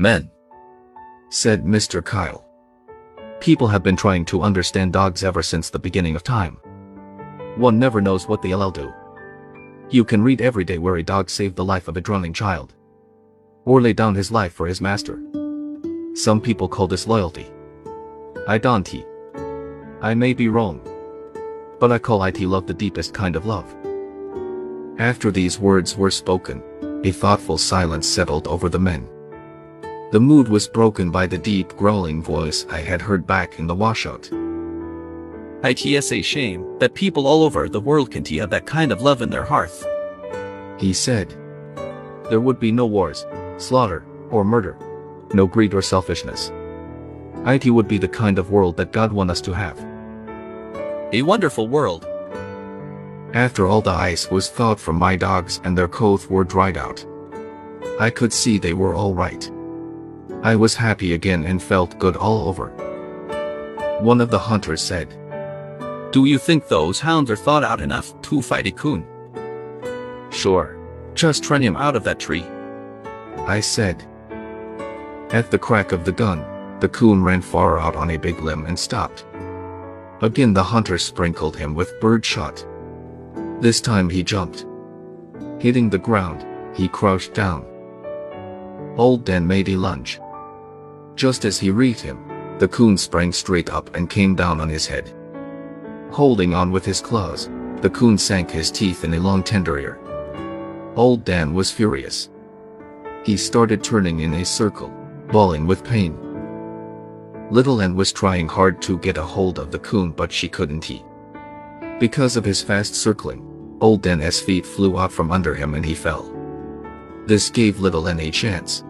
Men, said Mr. Kyle. People have been trying to understand dogs ever since the beginning of time. One never knows what they'll do. You can read every day where a dog saved the life of a drowning child. Or lay down his life for his master. Some people call this loyalty. I don't. I may be wrong. But I call it love the deepest kind of love. After these words were spoken, a thoughtful silence settled over the men. The mood was broken by the deep growling voice I had heard back in the washout. It's a shame that people all over the world can't have that kind of love in their hearth. He said. There would be no wars, slaughter, or murder. No greed or selfishness. It would be the kind of world that God wants us to have. A wonderful world. After all the ice was thawed from my dogs and their clothes were dried out. I could see they were all right. I was happy again and felt good all over. One of the hunters said, Do you think those hounds are thought out enough to fight a coon? Sure. Just run him out of that tree. I said. At the crack of the gun, the coon ran far out on a big limb and stopped. Again the hunter sprinkled him with birdshot. This time he jumped. Hitting the ground, he crouched down. Old Dan made a lunge. Just as he reached him, the coon sprang straight up and came down on his head. Holding on with his claws, the coon sank his teeth in a long tender ear. Old Dan was furious. He started turning in a circle, bawling with pain. Little Ann was trying hard to get a hold of the coon but she couldn't he. Because of his fast circling, Old Dan's feet flew out from under him and he fell. This gave Little Ann a chance.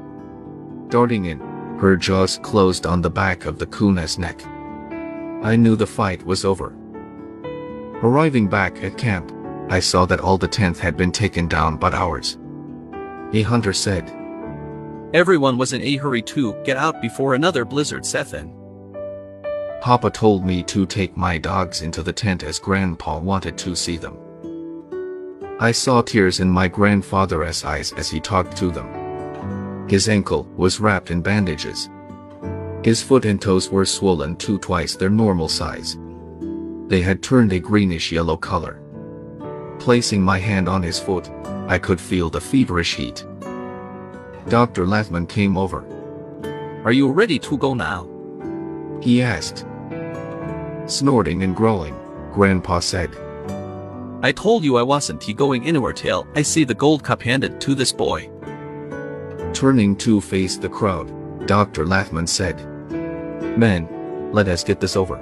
Darting in, her jaws closed on the back of the coon's neck. I knew the fight was over. Arriving back at camp, I saw that all the tents had been taken down but ours. A hunter said, Everyone was in a hurry to get out before another blizzard set in. Papa told me to take my dogs into the tent as Grandpa wanted to see them. I saw tears in my grandfather's eyes as he talked to them. His ankle was wrapped in bandages. His foot and toes were swollen to twice their normal size. They had turned a greenish-yellow color. Placing my hand on his foot, I could feel the feverish heat. Dr. Lathman came over. Are you ready to go now? He asked. Snorting and growling, Grandpa said. I told you I wasn't going anywhere till I see the gold cup handed to this boy. Turning to face the crowd, Dr. Lathman said, Men, let us get this over.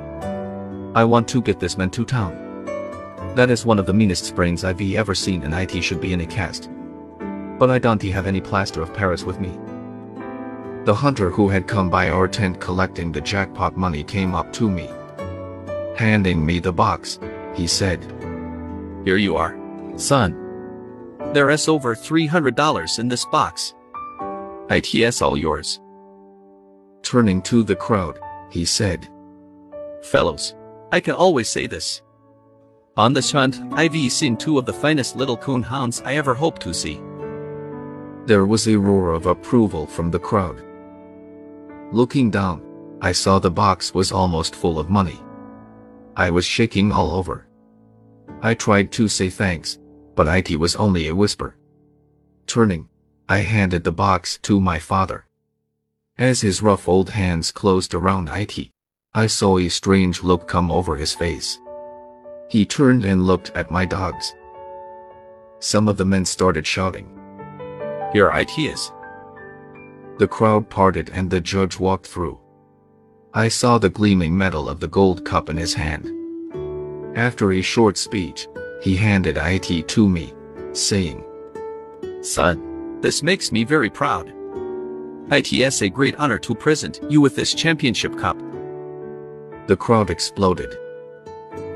I want to get this man to town. That is one of the meanest sprains I've ever seen and it should be in a cast. But I don't have any plaster of Paris with me. The hunter who had come by our tent collecting the jackpot money came up to me. Handing me the box, he said, Here you are, son. There is over $300 in this box. ITS all yours. Turning to the crowd, he said, Fellows, I can always say this. On this hunt, I've seen two of the finest little coon hounds I ever hoped to see. There was a roar of approval from the crowd. Looking down, I saw the box was almost full of money. I was shaking all over. I tried to say thanks, but it was only a whisper. Turning, I handed the box to my father. As his rough old hands closed around it, I saw a strange look come over his face. He turned and looked at my dogs. Some of the men started shouting. Here it is. The crowd parted and the judge walked through. I saw the gleaming metal of the gold cup in his hand. After a short speech, he handed it to me, saying, Son, this makes me very proud. It's a great honor to present you with this championship cup. The crowd exploded.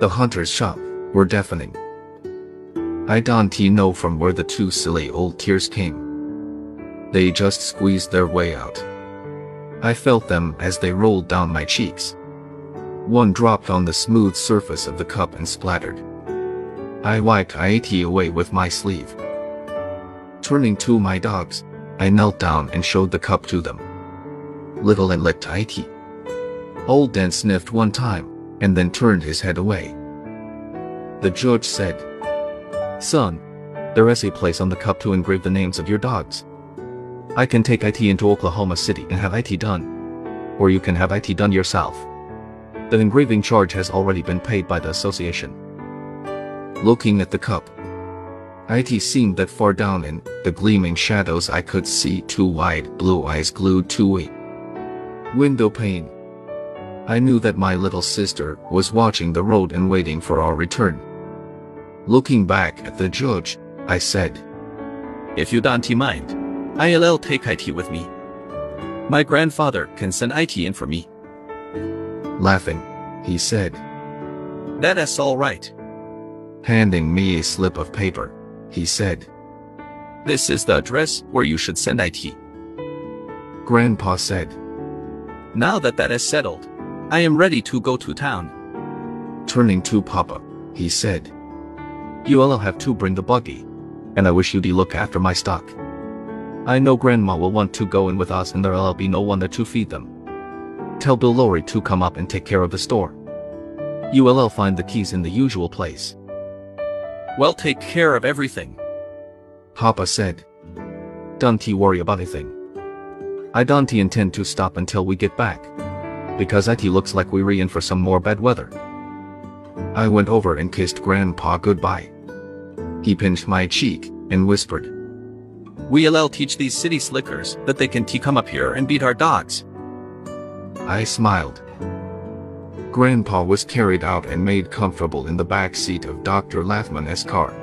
The hunter's shout were deafening. I don't know from where the two silly old tears came. They just squeezed their way out. I felt them as they rolled down my cheeks. One dropped on the smooth surface of the cup and splattered. I wiped it away with my sleeve. Turning to my dogs, I knelt down and showed the cup to them. Little Ann licked IT. Old Dan sniffed one time, and then turned his head away. The judge said, Son, there is a place on the cup to engrave the names of your dogs. I can take IT into Oklahoma City and have IT done. Or you can have IT done yourself. The engraving charge has already been paid by the association. Looking at the cup, IT seemed that far down in the gleaming shadows I could see two wide blue eyes glued to a window pane. I knew that my little sister was watching the road and waiting for our return. Looking back at the judge, I said, If you don't mind, I'll take IT with me. My grandfather can send IT in for me. Laughing, he said, That is all right. handing me a slip of paper. He said, This is the address where you should send IT. Grandpa said, Now that that is settled, I am ready to go to town. turning to Papa, he said, You'll have to bring the buggy, and I wish you'd look after my stock. I know Grandma will want to go in with us and there'll be no one there to feed them. Tell Bill Lowry to come up and take care of the store. ULL find the keys in the usual place. Well, take care of everything. Papa said. Don't you worry about anything. I don't intend to stop until we get back. Because it looks like we're in for some more bad weather. I went over and kissed Grandpa goodbye. He pinched my cheek and whispered, We'll teach these city slickers that they can t- come up here and beat our dogs. I smiled. Grandpa was carried out and made comfortable in the back seat of Dr. Lathman's car.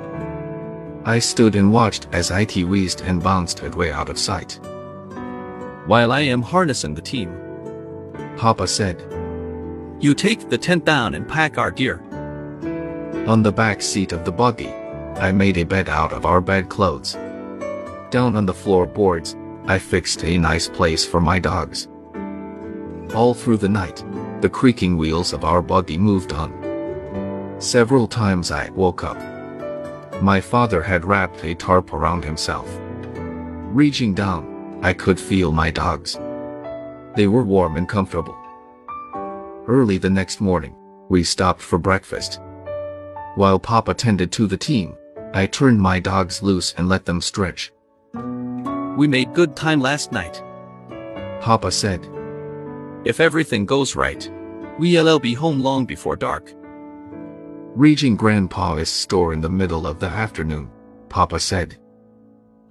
I stood and watched as IT wheezed and bounced way out of sight. While I am harnessing the team, Papa said, you take the tent down and pack our gear. On the back seat of the buggy, I made a bed out of our bedclothes. Down on the floorboards, I fixed a nice place for my dogs. All through the night, the creaking wheels of our buggy moved on. Several times I woke up. My father had wrapped a tarp around himself. Reaching down, I could feel my dogs. They were warm and comfortable. Early the next morning, we stopped for breakfast. While Papa tended to the team, I turned my dogs loose and let them stretch. We made good time last night. Papa said, If everything goes right, we'll be home long before dark. reaching Grandpa's store in the middle of the afternoon. Papa said,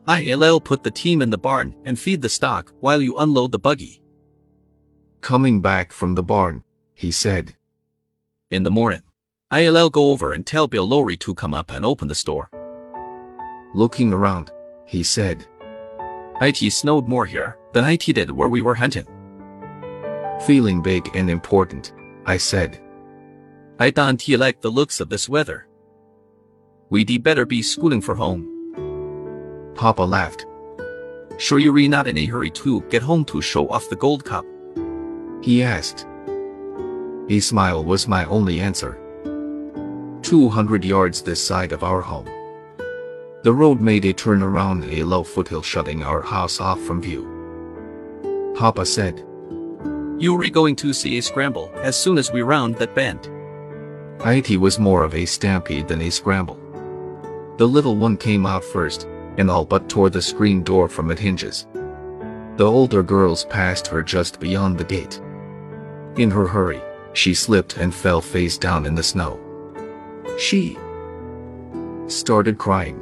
I'll put the team in the barn and feed the stock while you unload the buggy. coming back from the barn, he said, In the morning, I'll go over and tell Bill Lowry to come up and open the store. looking around, he said, IT snowed more here than IT did where we were hunting. Feeling big and important, I said, I don't like the looks of this weather. We'd better be schooling for home. Papa laughed. Sure you're not in a hurry to get home to show off the gold cup. He asked. A smile was my only answer. 200 yards this side of our home. The road made a turn around a low foothill shutting our house off from view. Papa said, You were going to see a scramble as soon as we round that bend. IT was more of a stampede than a scramble. The little one came out first, and all but tore the screen door from its hinges. The older girls passed her just beyond the gate. In her hurry, she slipped and fell face down in the snow. She started crying.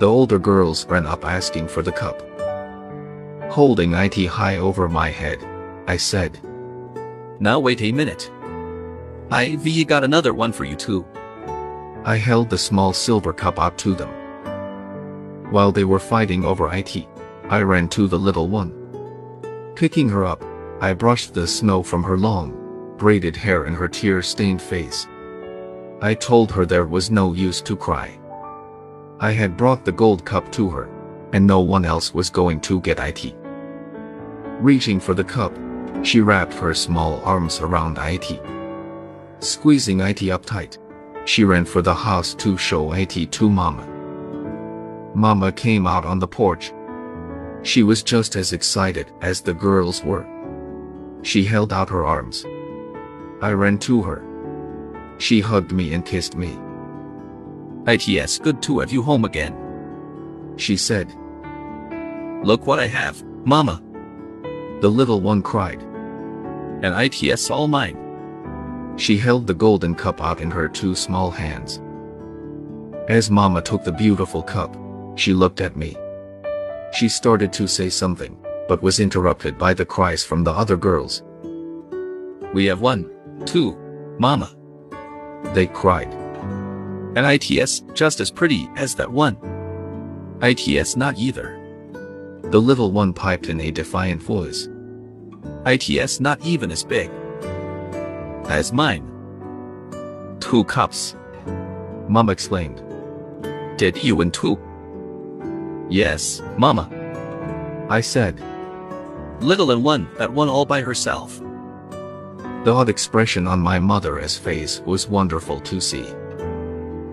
The older girls ran up asking for the cup. Holding IT high over my head, I said, Now wait a minute. I've got another one for you too. I held the small silver cup up to them. While they were fighting over IT, I ran to the little one. Picking her up, I brushed the snow from her long, braided hair and her tear-stained face. I told her there was no use to cry. I had brought the gold cup to her, and no one else was going to get IT. Reaching for the cup, she wrapped her small arms around IT. Squeezing IT up tight, she ran for the house to show IT to Mama. Mama came out on the porch. She was just as excited as the girls were. She held out her arms. I ran to her. She hugged me and kissed me. ITS, good to have you home again. She said, Look what I have, Mama. The little one cried. And ITS all mine. She held the golden cup out in her two small hands. As Mama took the beautiful cup, she looked at me. She started to say something, but was interrupted by the cries from the other girls. We have one, two, Mama. They cried. And ITS just as pretty as that one. ITS not either. The little one piped in a defiant voice. ITS not even as big as mine. Two cups. Mama exclaimed. Did you win two? Yes, Mama. I said. Little Ann one that won all by herself. The odd expression on my mother's face was wonderful to see.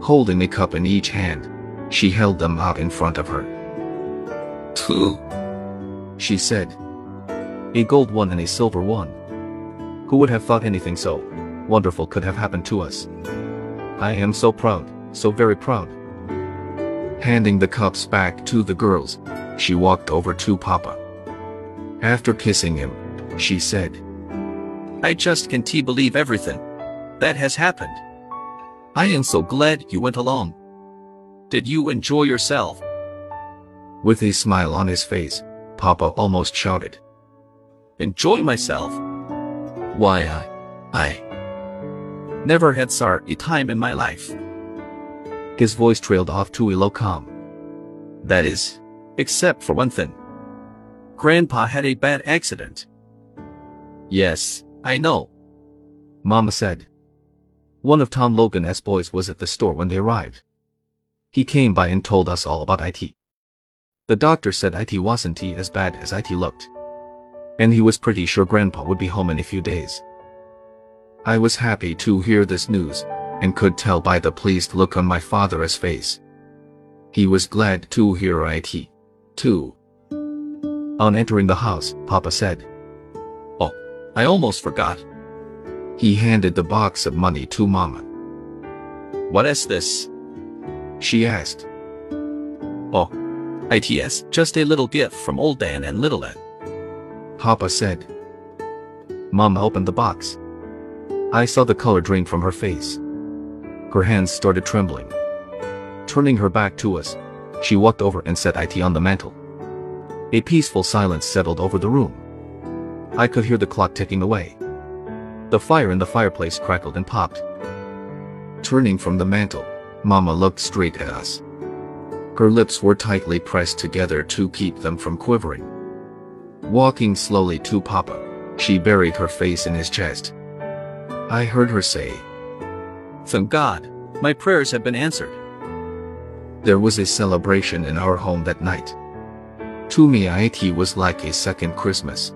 Holding a cup in each hand, she held them out in front of her. Two. She said. A gold one and a silver one. Who would have thought anything so wonderful could have happened to us? I am so proud, so very proud. Handing the cups back to the girls, she walked over to Papa. After kissing him, she said, I just can't believe everything that has happened. I am so glad you went along. Did you enjoy yourself? With a smile on his face, Papa almost shouted. Enjoy myself? Why, I, I never had such a time in my life. His voice trailed off to a low calm. That is, except for one thing. Grandpa had a bad accident. Yes, I know. Mama said. One of Tom Logan's boys was at the store when they arrived. He came by and told us all about IT. The doctor said IT wasn't as bad as IT looked. And he was pretty sure Grandpa would be home in a few days. I was happy to hear this news, and could tell by the pleased look on my father's face. He was glad to hear IT, too. On entering the house, Papa said, Oh, I almost forgot. He handed the box of money to Mama. What is this? She asked. Oh, ITS, just a little gift from Old Dan and Little Ann. Papa said. Mama opened the box. I saw the color drain from her face. Her hands started trembling. Turning her back to us, she walked over and set IT on the mantel. A peaceful silence settled over the room. I could hear the clock ticking away. The fire in the fireplace crackled and popped. Turning from the mantel, Mama looked straight at us. Her lips were tightly pressed together to keep them from quivering. Walking slowly to Papa, she buried her face in his chest. I heard her say, Thank God, my prayers have been answered. There was a celebration in our home that night. To me it was like a second Christmas.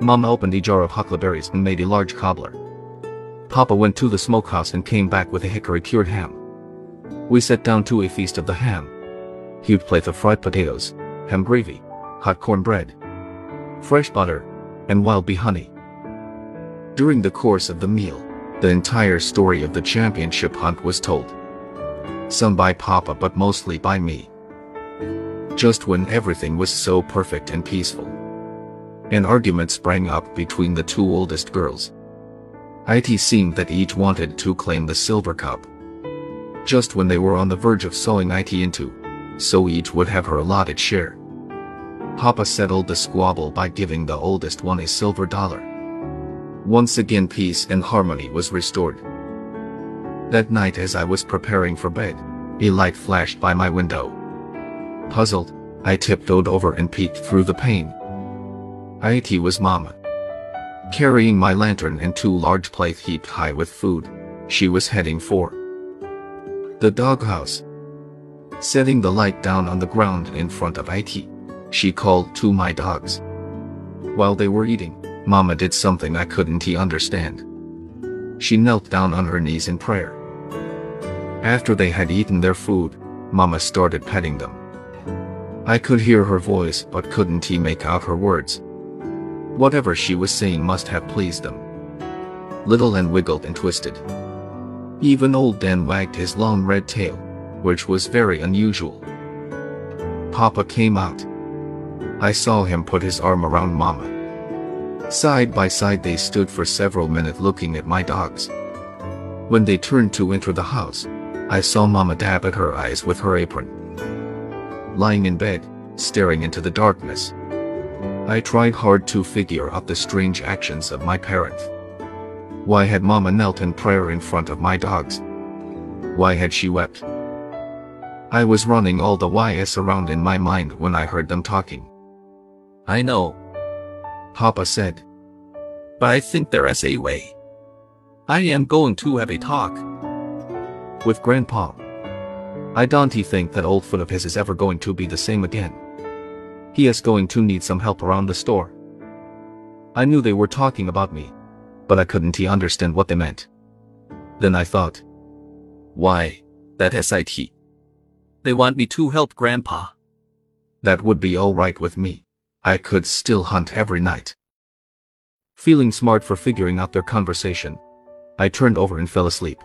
Mama opened a jar of huckleberries and made a large cobbler. Papa went to the smokehouse and came back with a hickory cured ham. We sat down to a feast of the ham. Huge plate of fried potatoes, ham gravy, hot cornbread, fresh butter, and wild bee honey. During the course of the meal, the entire story of the championship hunt was told. Some by Papa but mostly by me. Just when everything was so perfect and peaceful. An argument sprang up between the two oldest girls. It seemed that each wanted to claim the silver cup. Just when they were on the verge of sewing it into, so each would have her allotted share. Papa settled the squabble by giving the oldest one a silver dollar. Once again peace and harmony was restored. That night as I was preparing for bed, a light flashed by my window. Puzzled, I tiptoed over and peeked through the pane. It was Mama. Carrying my lantern and two large plates heaped high with food, she was heading for the doghouse. Setting the light down on the ground in front of It, she called to my dogs. While they were eating, Mama did something I couldn't understand. She knelt down on her knees in prayer. After they had eaten their food, Mama started petting them. I could hear her voice but couldn't he make out her words. Whatever she was saying must have pleased them. Little Ann wiggled and twisted. Even old Dan wagged his long red tail, which was very unusual. Papa came out. I saw him put his arm around Mama. Side by side they stood for several minutes looking at my dogs. When they turned to enter the house, I saw Mama dab at her eyes with her apron. Lying in bed, staring into the darkness. I tried hard to figure out the strange actions of my parents. Why had Mama knelt in prayer in front of my dogs? Why had she wept? I was running all the whys around in my mind when I heard them talking. I know, Papa said. but I think there is a way. I am going to have a talk. With Grandpa. I don't think that old foot of his is ever going to be the same again. He is going to need some help around the store. I knew they were talking about me, but I couldn't understand what they meant. Then I thought, Why, that SIT. They want me to help Grandpa. that would be alright with me. I could still hunt every night. Feeling smart for figuring out their conversation, I turned over and fell asleep.